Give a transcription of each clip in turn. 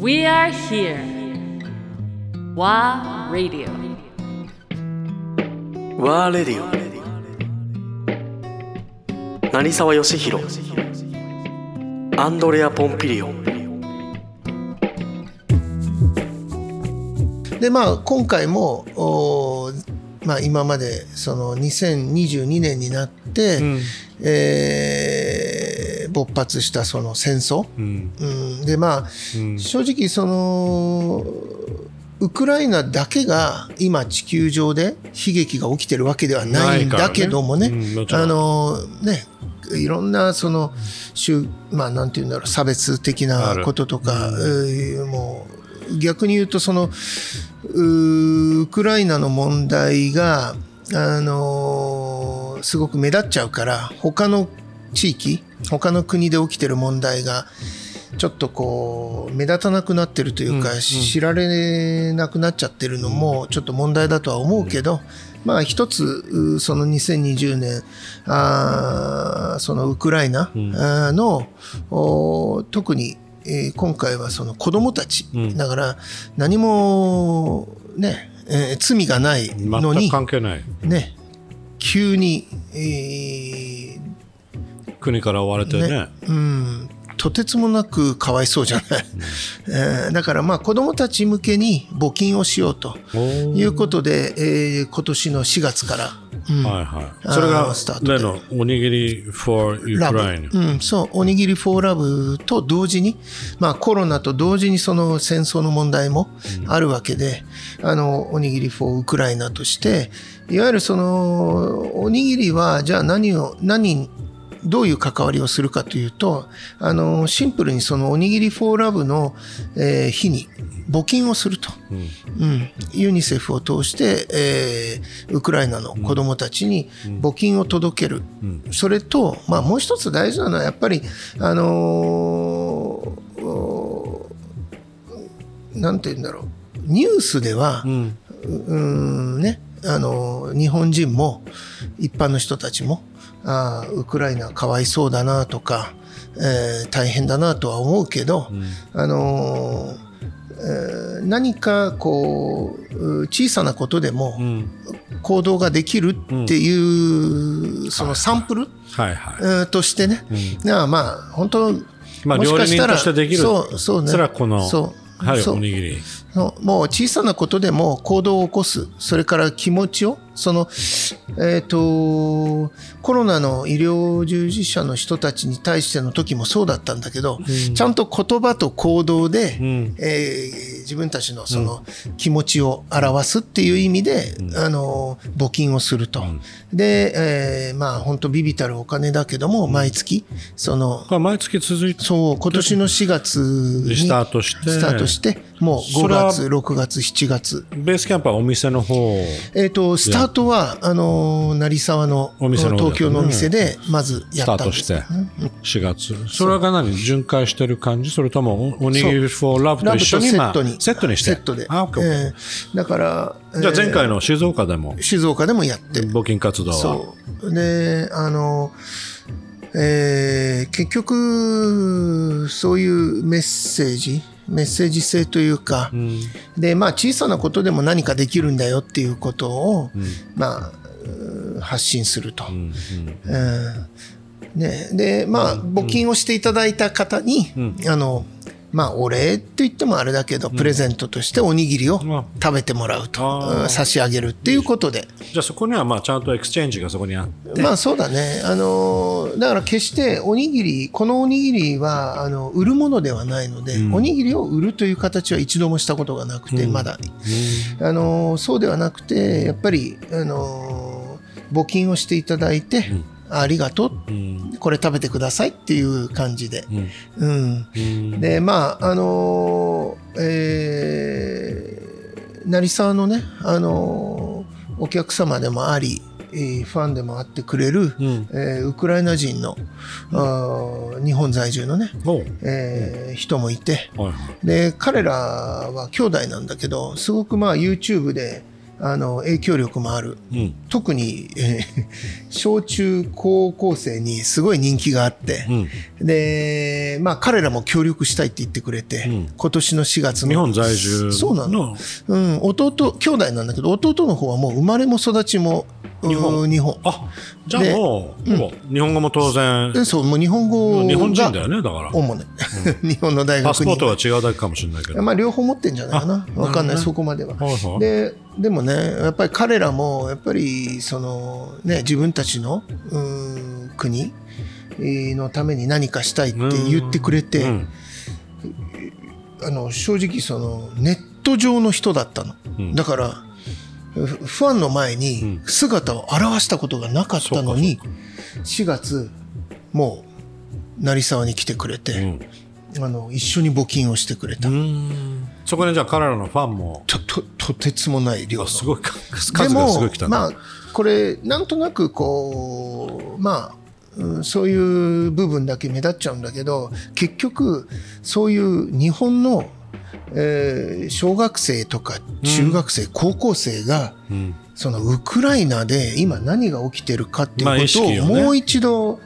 We are here. WA Radio. ワーレディオ成沢義弘アンドレア・ポンピリオンでまあ今回もおーまあ、今までその2022年になって、えー勃発したその戦争、うん。うん、でまあ、正直そのウクライナだけが今地球上で悲劇が起きてるわけではないんだけどもねねうんあのねいろんなその種まあなんていうんだろう差別的なこととか、えーもう逆に言うとそのうウクライナの問題があのすごく目立っちゃうから他の地域他の国で起きてる問題がちょっとこう目立たなくなってるというか、知られなくなっちゃってるのもちょっと問題だとは思うけど、まあ一つうその2020年あーそのウクライナの、お特に、えー今回はその子どもたち、だから何もね、えー罪がないの全にく関係ない。ね急に、えー国から追われてね。うん、とてつもなくかわいそうじゃない、えーだからまあ子どもたち向けに募金をしようということで、えー今年の4月から、うん。はいはい。それがスタートで。例のおにぎり for Ukraine うん、そう。おにぎりフォーラブと同時に、まあ、コロナと同時にその戦争の問題もあるわけで、あのおにぎりフォーウクライナとしていわゆるそのおにぎりはじゃあ何を何どういう関わりをするかというとあのシンプルにそのおにぎりフォーラブの、えー日に募金をすると、うん、ユニセフを通して、えーウクライナの子どもたちに募金を届ける、それと、まあ、もう一つ大事なのはやっぱり、あのーおなんて言うんだろう。ニュースでは、うんねあのー日本人も一般の人たちもあーウクライナかわいそうだなとか、えー大変だなとは思うけど、あのーえー何かこうう小さなことでも行動ができるっていう、そのサンプル、としてね、なあまあ本当まあもしかしたらそうそうね。それはこのそう。やはりそう。おにぎりもう小さなことでも行動を起こす。それから気持ちをそのえっ、とコロナの医療従事者の人たちに対しての時もそうだったんだけど、ちゃんと言葉と行動で、えー自分たちのその気持ちを表すっていう意味で、あの募金をすると、で、えーまあ本当ビビたるお金だけども毎月その毎月続いてそう今年の4月にスタートして。スタートしてもう5それは月6月7月。ベースキャンプはお店の方えっ、とスタートはあのー成沢のお店の東京のお店でまずやスタったんですートして。4月。それが何巡回してる感じ？それともおおにぎり for love と一緒にまあセットに。セットにして？セットで。あ OK えーだからじゃあ前回のの静岡でも？静岡でもやって。募金活動は？そう。であのえー結局そういうメッセージメッセージ性というか、でまあ小さなことでも何かできるんだよっていうことを、まあうー発信すると。うんね、でまあ募金をしていただいた方に、あのまあお礼って言ってもあれだけど、プレゼントとしておにぎりをん食べてもらうと、差し上げるっていうことで。じゃあそこにはまあちゃんと exchange がそこにあって。まあそうだね。あのーだから決しておにぎり、このおにぎりは、あの、売るものではないので、おにぎりを売るという形は一度もしたことがなくて、まだ。あのーそうではなくて、やっぱり、あのー募金をしていただいて、ありがとう、これ食べてくださいっていう感じで。うん。で、まあ、あのーえー成沢のね、あのーお客様でもあり、えーファンでもあってくれる、えーウクライナ人の、あー日本在住のね、えー人もいて、はいはい。で彼らは兄弟なんだけどすごくまあ YouTube であの影響力もある。うん。特に、えー小中高校生にすごい人気があって、うん。で、まあ彼らも協力したいって言ってくれて、うん。今年の4月の。日本在住そうなのの。うん、弟、兄弟なんだけど、弟の方はもう生まれも育ちも日本うん日本。あじゃあもう、ほぼ日本語も当然でそう、もう日本語が日本人だよねだから主ね。日本の大学に。パスポートは違うだけかもしれないけどまあ両方持ってんじゃないかな。あわかんない、ねそこまでは。はいはいで、でもね、やっぱり彼らも、やっぱり、その、ね、自分たちの、うん、国のために何かしたいって言ってくれて、うんあの、正直その、ネット上の人だったの。うんだから、フファンの前に姿を現したことがなかったのに、4月、もう、成沢に来てくれうて、ん。あの、一緒に募金をしてくれた。うん。そこにじゃあ彼らのファンも。と、と、とてつもない量の。すごい。数がすごもい来た、まあ、これ、なんとなくこう、まあ、うんそういう部分だけ目立っちゃうんだけど、結局、そういう日本の、えー小学生とか中学生、高校生が、うん。そのウクライナで今何が起きてるかってまあいうことをもう一度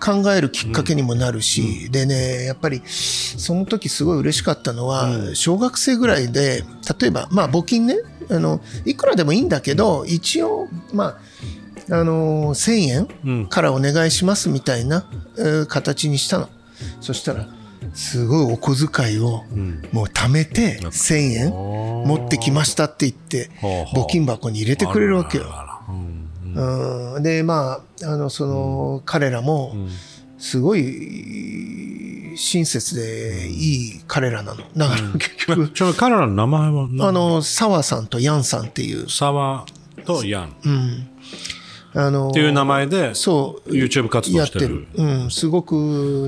考えるきっかけにもなるし、でね、やっぱりその時すごい嬉しかったのは、小学生ぐらいで、例えば、まあ募金ね、あの、いくらでもいいんだけど、一応、まあ、あの、1000円うん。からお願いしますみたいな、えー形にしたの。そしたら、すごいお小遣いをうん。もう貯めて1000円持ってきましたって言って、募金箱に入れてくれるわけよ。でまああのその、彼らもうん。すごい親切でいい彼らなの。だから結局、彼らの名前はあの澤さんとヤンさんっていう、沢とヤン。っうん、あのていう名前でそう。YouTube 活動やっしててる。る、うん、すごく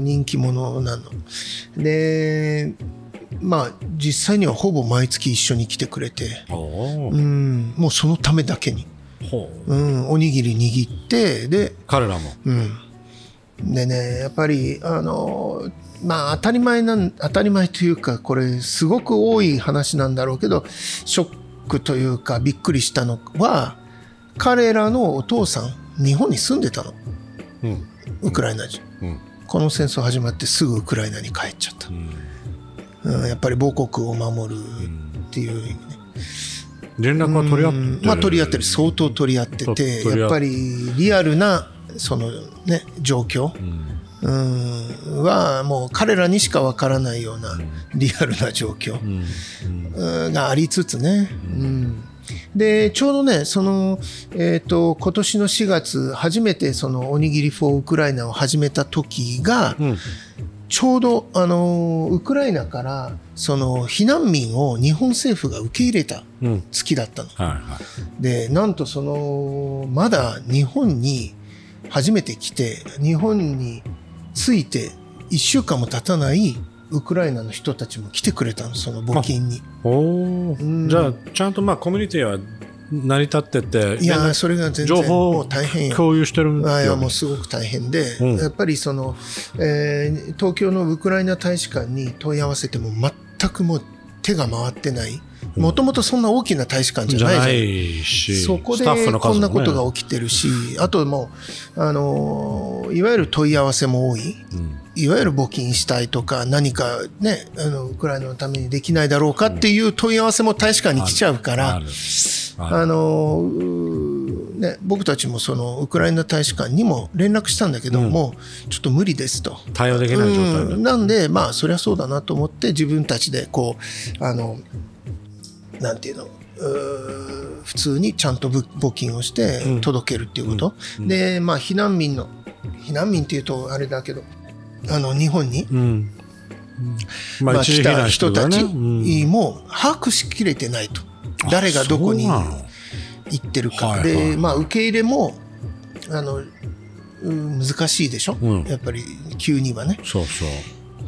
人気者なの。でまあ実際にはほぼ毎月一緒に来てくれて、うん、もうそのためだけに、ほう。うん、おにぎり握ってで彼らも。うん、でねやっぱりあのまあ当たり前なん当たり前というかこれすごく多い話なんだろうけどショックというかびっくりしたのは彼らのお父さん日本に住んでたの。うん。ウクライナ人。うん。この戦争始まってすぐウクライナに帰っちゃった。う、ん。うん、やっぱり母国を守るっていう意味ね。連絡は取り合ってうん。まあ取り合ってる。相当取り合ってとて。やっぱりリアルなそのね状況。うん。うん。はもう彼らにしかわからないようなリアルな状況。がありつつね、うん、でちょうどねその、えー、と今年の4月初めてそのおにぎりフォーウクライナを始めた時が、うん。ちょうどあのウクライナからその避難民を日本政府が受け入れたうん。月だったの。はいはい。でなんとそのまだ日本に初めて来て日本に着いて1週間も経たないウクライナの人たちも来てくれたのその募金に。おーうんじゃあちゃんとまあコミュニティは成り立ってていやそれが全然情報大変よ。共有してるあいやよもうすごく大変で、うんやっぱりその、えー東京のウクライナ大使館に問い合わせても全くもう手が回ってないもともとそんな大きな大使館じじゃないしそこでこんなことが起きてるし、あともう、あのーいわゆる問い合わせも多い、うん。いわゆる募金したいとか、何かね、あのウクライナのためにできないだろうかっていう問い合わせも大使館に来ちゃうから、あのね、僕たちもそのウクライナ大使館にも連絡したんだけど、もうちょっと無理ですと。対応できない状態でうん。なんで、まあ、そりゃそうだなと思って、自分たちで、こう、あの、なんていうの、うー普通にちゃんとぶ募金をして届けるっていうこと？で、まあ、避難民の、避難民っていうとあれだけど、あの、日本に、うん。ままあ、来た人たちも把握しきれてないと。誰がどこに行ってるか。はいはい。で、まあ、受け入れも、あの、うん難しいでしょ、うん。やっぱり急にはね。そうそう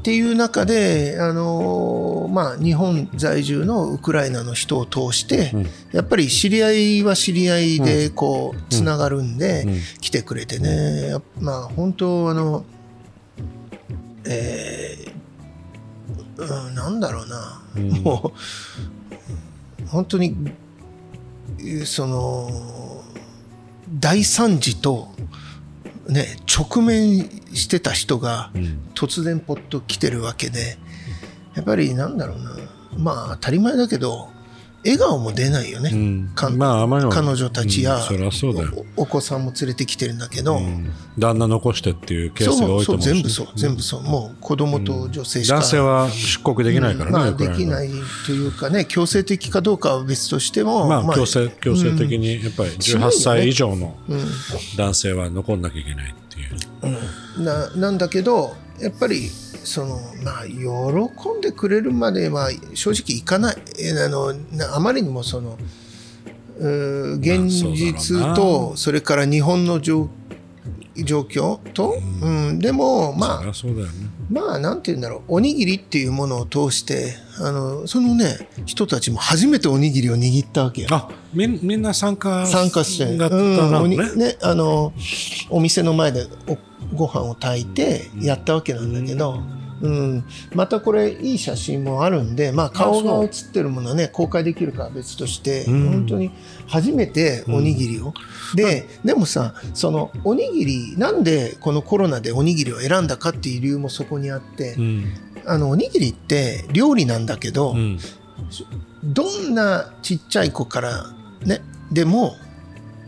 っていう中で、あのーまあ、日本在住のウクライナの人を通して、うん。やっぱり知り合いは知り合いでこうつながるんで、うん。来てくれてね、まあ本当あの、えーうん、なんだろうな、うん。もう本当にその大惨事と、ね、直面してた人が突然ポッと来てるわけでやっぱりなんだろうな。まあ当たり前だけど笑顔も出ないよね、うん。かまああまりにも彼女たちや、うんそそおお子さんも連れてきてるんだけど、うん。旦那残してっていうケースが多いと思うし。全部そう全部そう。もう子供と女性しか、男性は出国できないからね、まあ、できないというかね強制的かどうかは別としてもまあ強制強制的にやっぱり18しないよね。歳以上の男性は残んなきゃいけないう、ななんだけどやっぱりそのまあ喜んでくれるまでは正直いかない。えあのなあまりにもその現実とそれから日本の状状況と、うん、でもまあそりゃそうだよね。まあなんて言うんだろう。おにぎりっていうものを通してあのそのね人たちも初めておにぎりを握ったわけよ。あみんみんな参加参加して、うんね。あのお店の前でおご飯を炊いてやったわけなんだけど、うんまたこれいい写真もあるんで、まあ、顔が写ってるものはね公開できるかは別として、ん。本当に初めておにぎりを、ででもさそのおにぎりなんでこのコロナでおにぎりを選んだかっていう理由もそこにあって、うん。あのおにぎりって料理なんだけど、うん。どんなちっちゃい子からねでも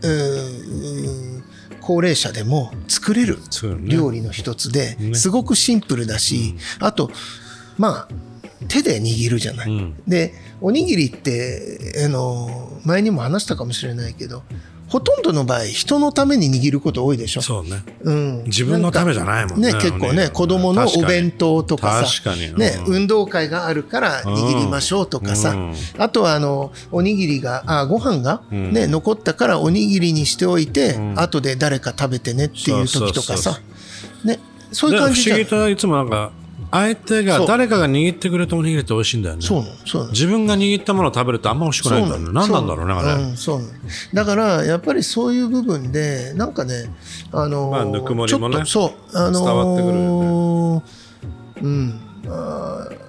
うーん高齢者でも作れる料理の一つで、ねすごくシンプルだし、あとまあ手で握るじゃない。うん。でおにぎりってあの前にも話したかもしれないけどほとんどの場合人のために握ること多いでしょ。そうね。うん、自分のためじゃないもんねね結構ね。子供のお弁当とかさ確かに。うん。ね、運動会があるから握りましょうとかさ、うん。あとはあのおにぎりがあご飯が、うん。ね残ったからおにぎりにしておいて、ん。後で誰か食べてねっていう時とかさ。ねそういうで不感じじゃん。思議といつもなんか相手が誰かが握ってくれたおにぎりって美味しいんだよね。そうそう自分が握ったものを食べるとあんま美味しくないんだよね。何なんだろうねあれ、うん、そうだからやっぱりそういう部分でなんかねあのーまあぬくもりもね。ちょっとそうあのー伝わってくるようん。あー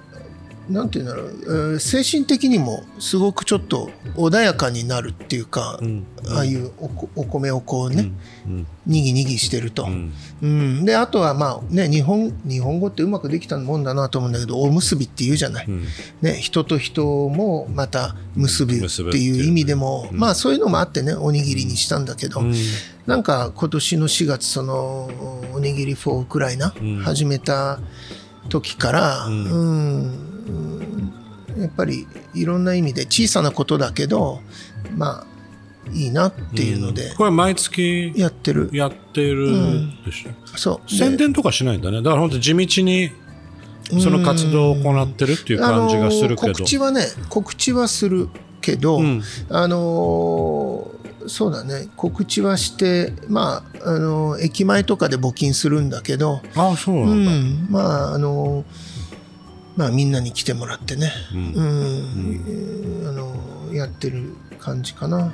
なんていうんだろう、えー精神的にもすごくちょっと穏やかになるっていうか、ん。ああいうお米をこうね、うん。にぎにぎしてると、ん。うん。であとはまあね日本日本語ってうまくできたもんだなと思うんだけどおむすびって言うじゃない、ん。ね、人と人もまた結ぶ結ぶっていう。意味でも、まあそういうのもあってねおにぎりにしたんだけど、うん。なんか今年の4月そのおにぎりフォーウクライナん。始めた時から、うん。うんやっぱりいろんな意味で小さなことだけどまあいいなっていうのでこれ毎月やってる、やってるでしょ、そう。で宣伝とかしないんだね。だから本当地道にその活動を行ってるっていう感じがするけど、告知はね告知はするけど、うん。あのそうだね。告知はしてまああの駅前とかで募金するんだけど、ああそうなうんだ、ん、まああのまあみんなに来てもらってね、うん。うん。あのやってる感じかな。